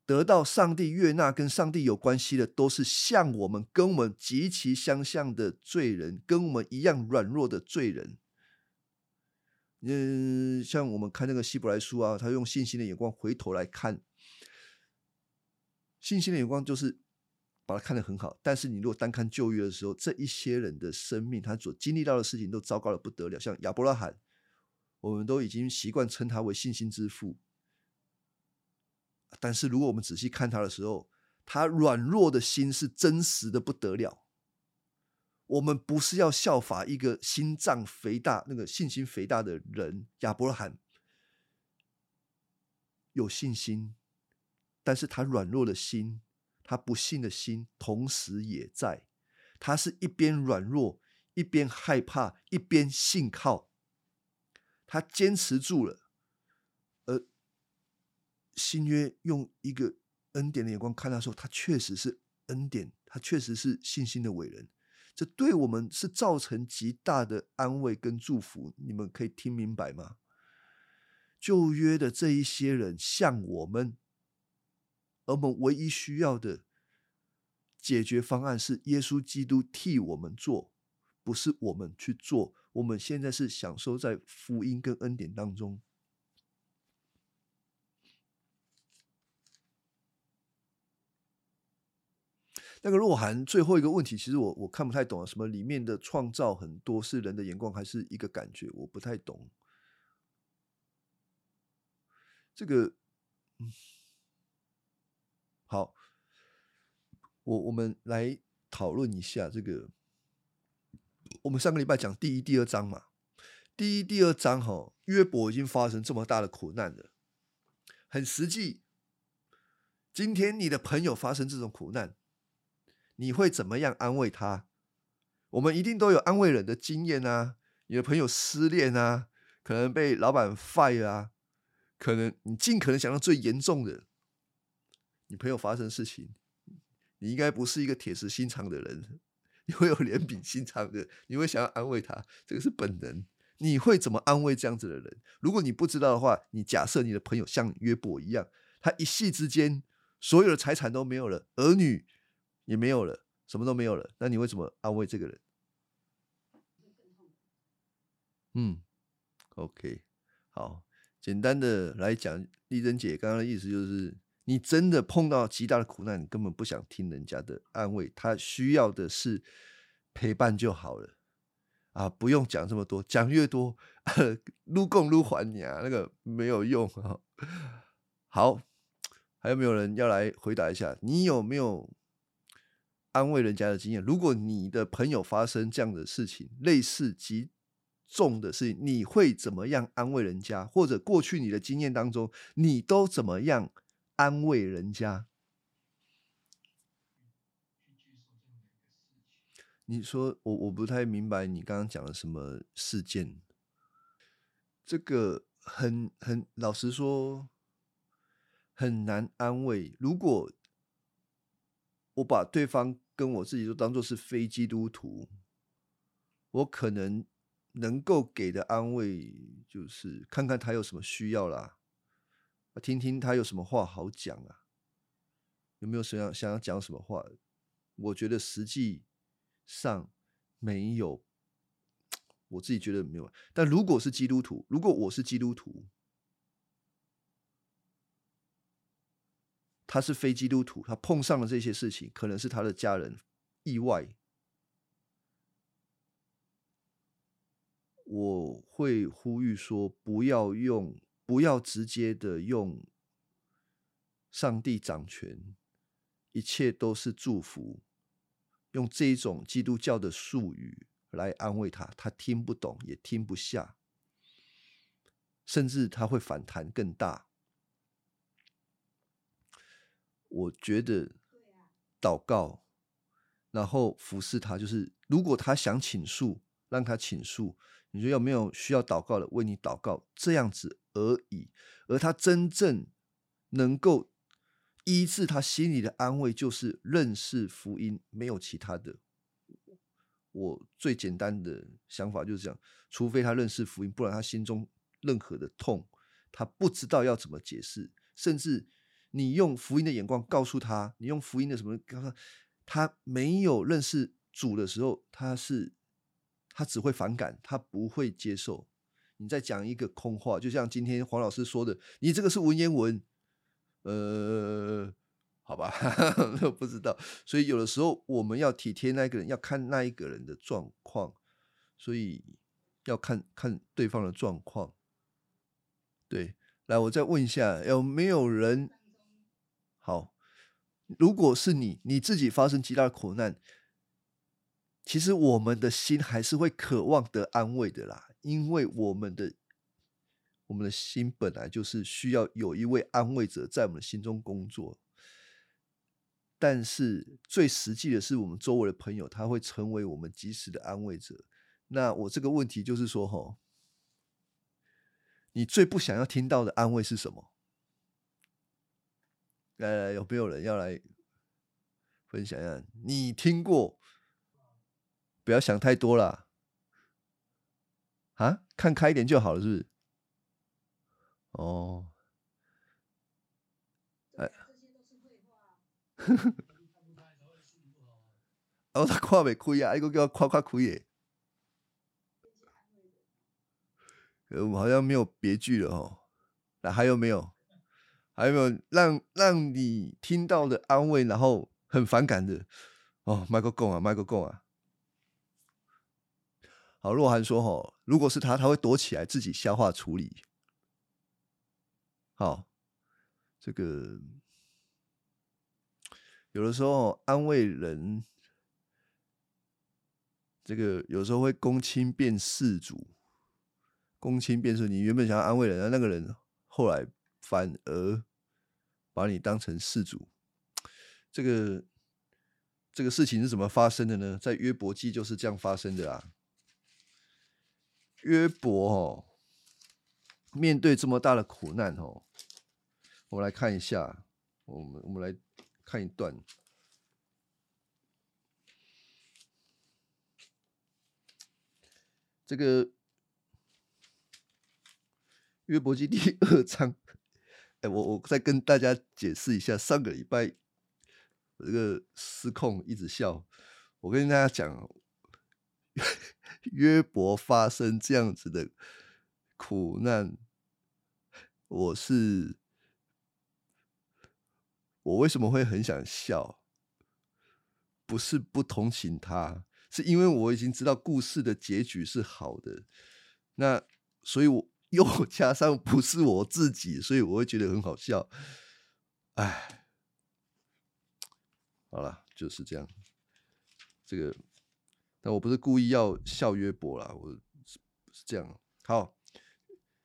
得到上帝悦纳跟上帝有关系的，都是像我们跟我们极其相像的罪人，跟我们一样软弱的罪人。嗯，像我们看那个希伯来书啊，他用信心的眼光回头来看，信心的眼光就是把它看得很好。但是你如果单看旧约的时候，这一些人的生命，他所经历到的事情都糟糕的不得了。像亚伯拉罕，我们都已经习惯称他为信心之父。但是如果我们仔细看他的时候，他软弱的心是真实的不得了。我们不是要效法一个心脏肥大、那个信心肥大的人亚伯拉罕，有信心，但是他软弱的心，他不信的心，同时也在。他是一边软弱，一边害怕，一边信靠。他坚持住了，而新约用一个恩典的眼光看他，说他确实是恩典，他确实是信心的伟人。这对我们是造成极大的安慰跟祝福，你们可以听明白吗？旧约的这一些人像我们，而我们唯一需要的解决方案是耶稣基督替我们做，不是我们去做。我们现在是享受在福音跟恩典当中。那个若涵最后一个问题，其实我我看不太懂啊，什么里面的创造很多是人的眼光，还是一个感觉？我不太懂。这个，嗯，好，我我们来讨论一下这个。我们上个礼拜讲第一、第二章嘛，第一、第二章哈，约伯已经发生这么大的苦难了，很实际。今天你的朋友发生这种苦难。你会怎么样安慰他？我们一定都有安慰人的经验啊！你的朋友失恋啊，可能被老板 fire 啊，可能你尽可能想到最严重的，你朋友发生事情，你应该不是一个铁石心肠的人，你会有怜悯心肠的，你会想要安慰他，这个是本能。你会怎么安慰这样子的人？如果你不知道的话，你假设你的朋友像约伯一样，他一夕之间所有的财产都没有了，儿女也没有了，什么都没有了，那你会怎么安慰这个人？嗯，OK，好，简单的来讲，丽珍姐刚刚的意思就是，你真的碰到极大的苦难，你根本不想听人家的安慰，他需要的是陪伴就好了。啊，不用讲这么多，讲越多，撸共撸还你啊，那个没有用啊。好，还有没有人要来回答一下？你有没有安慰人家的经验？如果你的朋友发生这样的事情，类似极重的事情，你会怎么样安慰人家？或者过去你的经验当中，你都怎么样安慰人家？你说我我不太明白你刚刚讲的什么事件，这个很很老实说很难安慰。如果我把对方跟我自己都当做是非基督徒，我可能能够给的安慰就是看看他有什么需要啦，听听他有什么话好讲啊，有没有想要想要讲什么话？我觉得实际。上没有，我自己觉得没有。但如果是基督徒，如果我是基督徒，他是非基督徒，他碰上了这些事情，可能是他的家人意外，我会呼吁说，不要用，不要直接的用上帝掌权，一切都是祝福。用这一种基督教的术语来安慰他，他听不懂也听不下，甚至他会反弹更大。我觉得祷告，然后服侍他，就是如果他想倾诉，让他倾诉，你说有没有需要祷告的，为你祷告，这样子而已。而他真正能够。医治他心里的安慰，就是认识福音，没有其他的。我最简单的想法就是这样：除非他认识福音，不然他心中任何的痛，他不知道要怎么解释。甚至你用福音的眼光告诉他，你用福音的什么告诉他，他没有认识主的时候，他是他只会反感，他不会接受。你在讲一个空话，就像今天黄老师说的，你这个是文言文。呃，好吧，不知道，所以有的时候我们要体贴那个人，要看那一个人的状况，所以要看看对方的状况。对，来，我再问一下，有没有人？好，如果是你，你自己发生极大的苦难，其实我们的心还是会渴望得安慰的啦，因为我们的。我们的心本来就是需要有一位安慰者在我们心中工作，但是最实际的是，我们周围的朋友他会成为我们及时的安慰者。那我这个问题就是说，哈，你最不想要听到的安慰是什么？来来，有没有人要来分享一下？你听过？不要想太多了，啊，看开一点就好了，是不是？哦，哎，哦，他看未开啊，一个叫我看看开耶。呃，好像没有别句了哦。那还有没有？还有没有让让你听到的安慰，然后很反感的？哦，麦克贡啊，麦克贡啊。好，若涵说哈，如果是他，他会躲起来自己消化处理。好，这个有的时候安慰人，这个有时候会公亲变事主，公亲变事。你原本想要安慰人的，那个人后来反而把你当成事主。这个这个事情是怎么发生的呢？在约伯记就是这样发生的啊。约伯哦，面对这么大的苦难哦，我们来看一下，我们我们来看一段。这个约伯记第二章，哎，我我再跟大家解释一下，上个礼拜这个失控一直笑，我跟大家讲，约伯发生这样子的苦难，我是我为什么会很想笑？不是不同情他。是因为我已经知道故事的结局是好的，那所以我又 加上不是我自己，所以我会觉得很好笑。哎，好了，就是这样。这个，那我不是故意要笑约伯啦，我是是这样。好，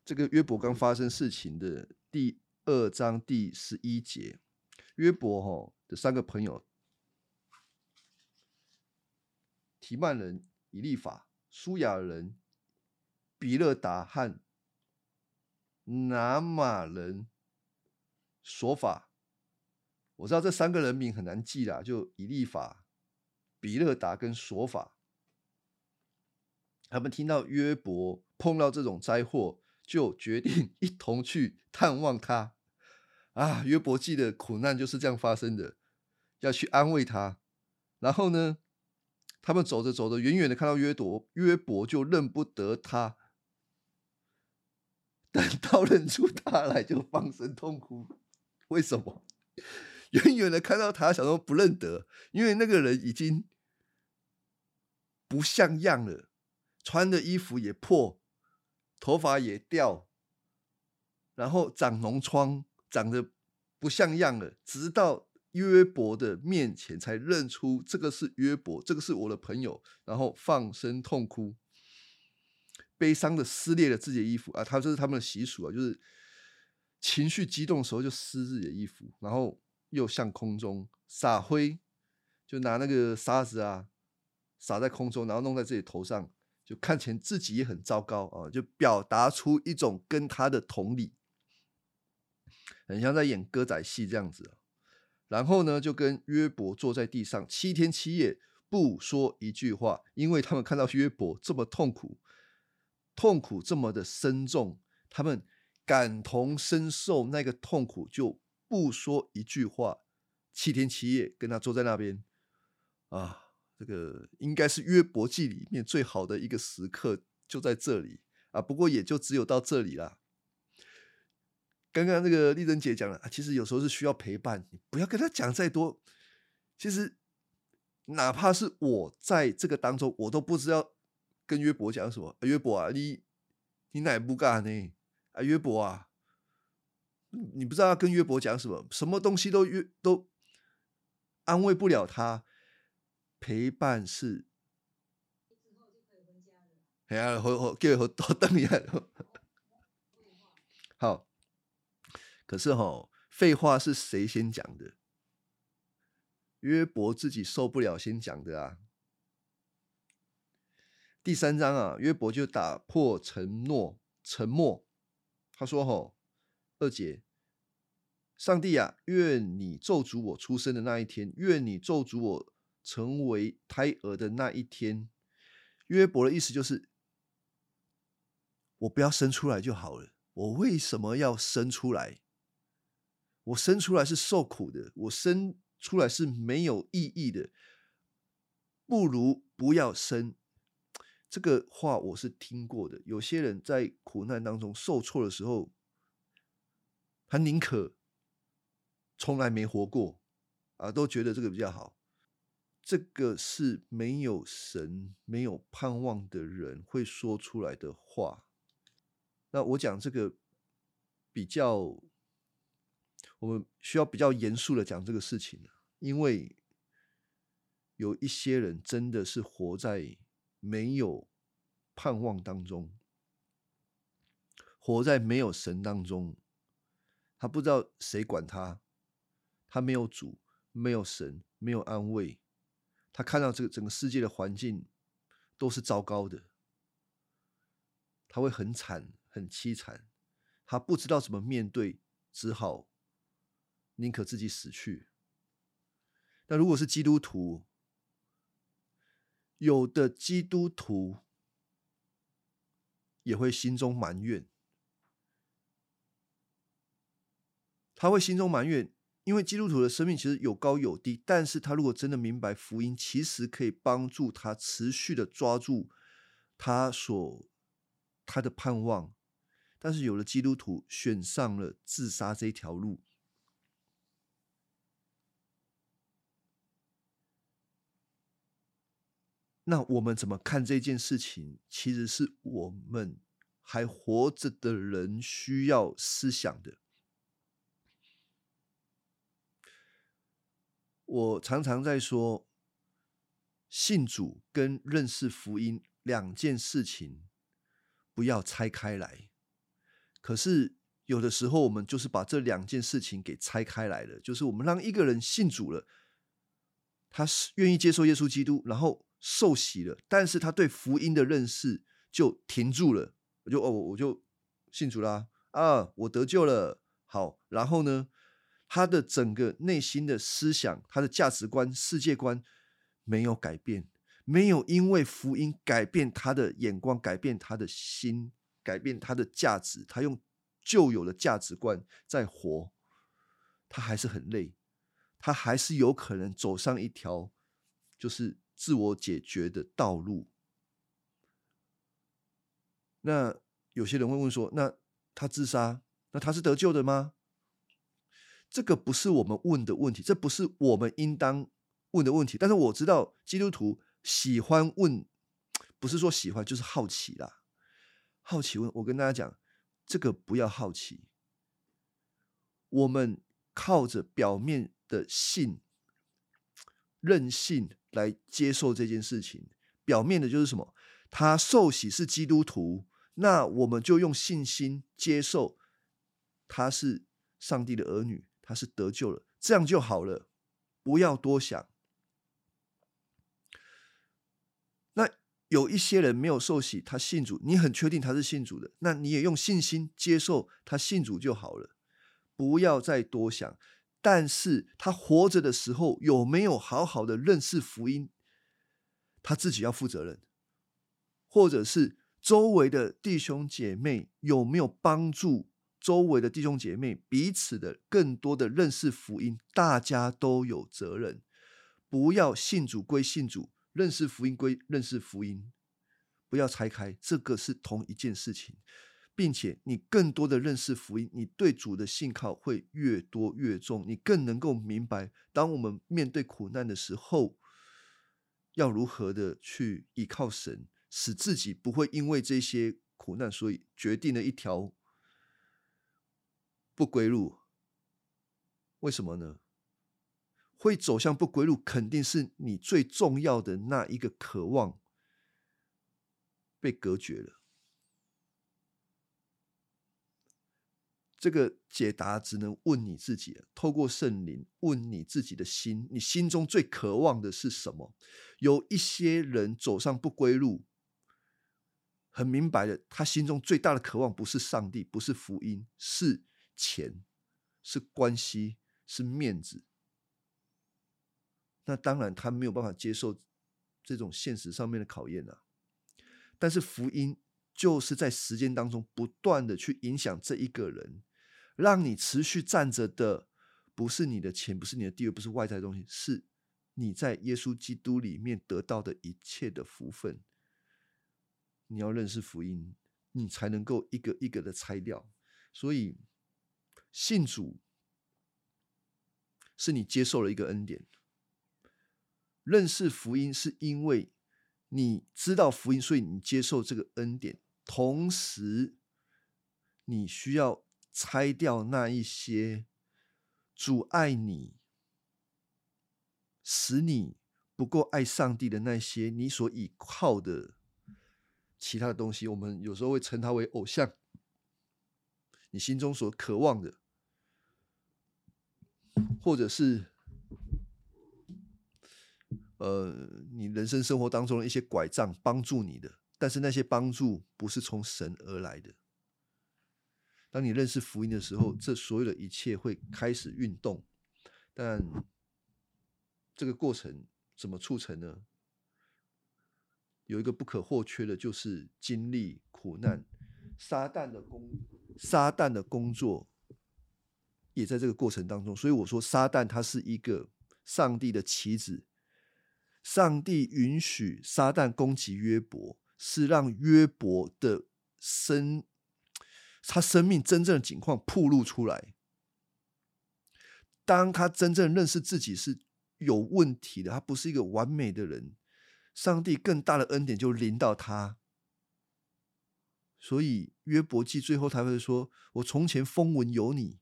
这个约伯刚发生事情的第二章第十一节，约伯哈的三个朋友。提曼人以利法、苏亚人比勒达和拿马人索法，我知道这三个人名很难记啦，就以利法、比勒达跟索法。他们听到约伯碰到这种灾祸，就决定一同去探望他。啊，约伯记的苦难就是这样发生的，要去安慰他。然后呢？他们走着走着，远远的看到约伯，约伯就认不得他。等到认出他来，就放声痛哭。为什么？远远的看到他，想说不认得，因为那个人已经不像样了，穿的衣服也破，头发也掉，然后长脓疮，长得不像样了。直到。约伯的面前才认出这个是约伯，这个是我的朋友，然后放声痛哭，悲伤的撕裂了自己的衣服啊！他这是他们的习俗啊，就是情绪激动的时候就撕自己的衣服，然后又向空中撒灰，就拿那个沙子啊撒在空中，然后弄在自己头上，就看起来自己也很糟糕啊，就表达出一种跟他的同理，很像在演歌仔戏这样子。然后呢，就跟约伯坐在地上七天七夜，不说一句话，因为他们看到约伯这么痛苦，痛苦这么的深重，他们感同身受那个痛苦，就不说一句话，七天七夜跟他坐在那边。啊，这个应该是约伯记里面最好的一个时刻，就在这里啊。不过也就只有到这里了。刚刚那个丽珍姐讲了，其实有时候是需要陪伴，你不要跟他讲再多。其实哪怕是我在这个当中，我都不知道跟约伯讲什么。约伯啊，你你哪不干呢？啊，约伯啊，你不知道跟约伯讲什么，什么东西都约都安慰不了他。陪伴是，哎呀，好叫好多等一下，好。可是哈，废话是谁先讲的？约伯自己受不了先讲的啊。第三章啊，约伯就打破承诺，沉默。他说：“吼，二姐，上帝啊，愿你咒诅我出生的那一天，愿你咒诅我成为胎儿的那一天。”约伯的意思就是，我不要生出来就好了。我为什么要生出来？我生出来是受苦的，我生出来是没有意义的，不如不要生。这个话我是听过的。有些人在苦难当中受挫的时候，他宁可从来没活过啊，都觉得这个比较好。这个是没有神、没有盼望的人会说出来的话。那我讲这个比较。我们需要比较严肃的讲这个事情因为有一些人真的是活在没有盼望当中，活在没有神当中，他不知道谁管他，他没有主，没有神，没有安慰，他看到这个整个世界的环境都是糟糕的，他会很惨、很凄惨，他不知道怎么面对，只好宁可自己死去。那如果是基督徒，有的基督徒也会心中埋怨，他会心中埋怨，因为基督徒的生命其实有高有低，但是他如果真的明白福音，其实可以帮助他持续的抓住他所他的盼望，但是有了基督徒选上了自杀这条路。那我们怎么看这件事情？其实是我们还活着的人需要思想的。我常常在说，信主跟认识福音两件事情不要拆开来。可是有的时候，我们就是把这两件事情给拆开来了，就是我们让一个人信主了，他是愿意接受耶稣基督，然后。受洗了，但是他对福音的认识就停住了。我就哦，我就信主啦啊，我得救了。好，然后呢，他的整个内心的思想、他的价值观、世界观没有改变，没有因为福音改变他的眼光，改变他的心，改变他的价值。他用旧有的价值观在活，他还是很累，他还是有可能走上一条就是。自我解决的道路。那有些人会问说：“那他自杀，那他是得救的吗？”这个不是我们问的问题，这不是我们应当问的问题。但是我知道基督徒喜欢问，不是说喜欢，就是好奇啦。好奇问，我跟大家讲，这个不要好奇。我们靠着表面的信。任性来接受这件事情，表面的就是什么？他受洗是基督徒，那我们就用信心接受他是上帝的儿女，他是得救了，这样就好了，不要多想。那有一些人没有受洗，他信主，你很确定他是信主的，那你也用信心接受他信主就好了，不要再多想。但是他活着的时候有没有好好的认识福音？他自己要负责任，或者是周围的弟兄姐妹有没有帮助周围的弟兄姐妹彼此的更多的认识福音？大家都有责任，不要信主归信主，认识福音归认识福音，不要拆开，这个是同一件事情。并且你更多的认识福音，你对主的信靠会越多越重，你更能够明白，当我们面对苦难的时候，要如何的去依靠神，使自己不会因为这些苦难，所以决定了一条不归路。为什么呢？会走向不归路，肯定是你最重要的那一个渴望被隔绝了。这个解答只能问你自己。透过圣灵问你自己的心，你心中最渴望的是什么？有一些人走上不归路，很明白的，他心中最大的渴望不是上帝，不是福音，是钱，是关系，是面子。那当然，他没有办法接受这种现实上面的考验啊。但是福音就是在时间当中不断的去影响这一个人。让你持续站着的，不是你的钱，不是你的地位，不是外在的东西，是你在耶稣基督里面得到的一切的福分。你要认识福音，你才能够一个一个的拆掉。所以信主是你接受了一个恩典，认识福音是因为你知道福音，所以你接受这个恩典。同时，你需要。拆掉那一些阻碍你、使你不够爱上帝的那些你所倚靠的其他的东西，我们有时候会称它为偶像。你心中所渴望的，或者是呃，你人生生活当中的一些拐杖，帮助你的但是那些帮助不是从神而来的。当你认识福音的时候，这所有的一切会开始运动，但这个过程怎么促成呢？有一个不可或缺的，就是经历苦难。撒旦的工，撒旦的工作也在这个过程当中。所以我说，撒旦他是一个上帝的棋子。上帝允许撒旦攻击约伯，是让约伯的生。他生命真正的境况暴露出来。当他真正认识自己是有问题的，他不是一个完美的人，上帝更大的恩典就临到他。所以约伯记最后他会说：“我从前风闻有你，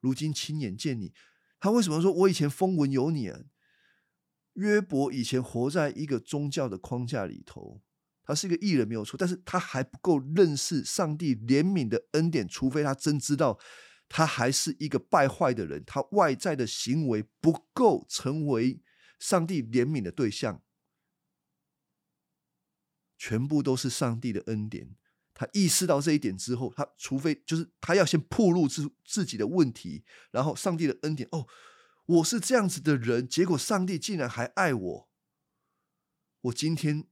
如今亲眼见你。”他为什么说我以前风闻有你啊？约伯以前活在一个宗教的框架里头。他是一个艺人没有错，但是他还不够认识上帝怜悯的恩典，除非他真知道他还是一个败坏的人，他外在的行为不够成为上帝怜悯的对象，全部都是上帝的恩典。他意识到这一点之后，他除非就是他要先暴露自自己的问题，然后上帝的恩典哦，我是这样子的人，结果上帝竟然还爱我，我今天。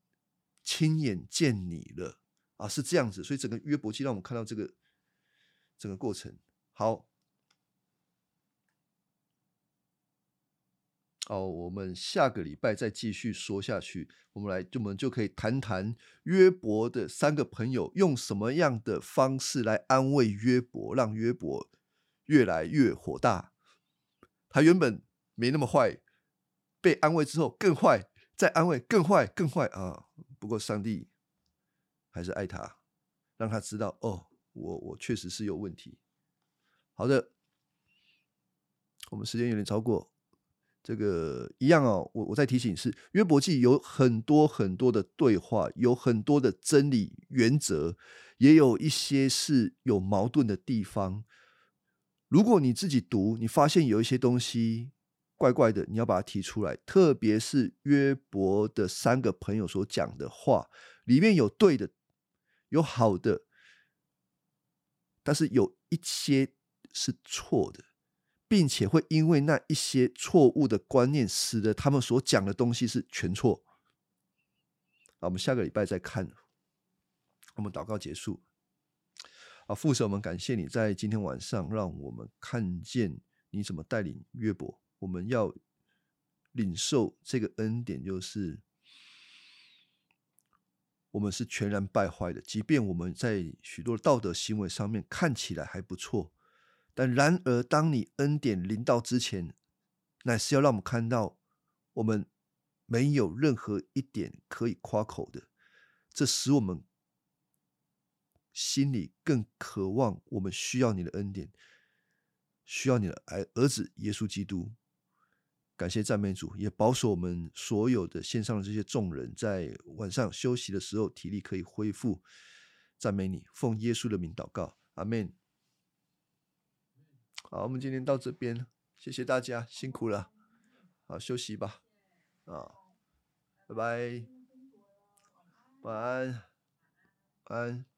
亲眼见你了啊，是这样子，所以整个约伯记让我们看到这个整个过程。好，哦，我们下个礼拜再继续说下去。我们来，我们就可以谈谈约伯的三个朋友用什么样的方式来安慰约伯，让约伯越来越火大。他原本没那么坏，被安慰之后更坏，再安慰更坏，更坏啊。不过上帝还是爱他，让他知道哦，我我确实是有问题。好的，我们时间有点超过，这个一样哦。我我再提醒是约伯记有很多很多的对话，有很多的真理原则，也有一些是有矛盾的地方。如果你自己读，你发现有一些东西。怪怪的，你要把它提出来。特别是约伯的三个朋友所讲的话，里面有对的，有好的，但是有一些是错的，并且会因为那一些错误的观念，使得他们所讲的东西是全错。啊，我们下个礼拜再看。我们祷告结束。啊，父神，我们感谢你在今天晚上让我们看见你怎么带领约伯。我们要领受这个恩典，就是我们是全然败坏的。即便我们在许多道德行为上面看起来还不错，但然而当你恩典临到之前，乃是要让我们看到我们没有任何一点可以夸口的。这使我们心里更渴望，我们需要你的恩典，需要你的儿儿子耶稣基督。感谢赞美主，也保守我们所有的线上的这些众人，在晚上休息的时候体力可以恢复。赞美你，奉耶稣的名祷告，阿门。好，我们今天到这边，谢谢大家，辛苦了，好休息吧，啊，拜拜，晚安，晚安。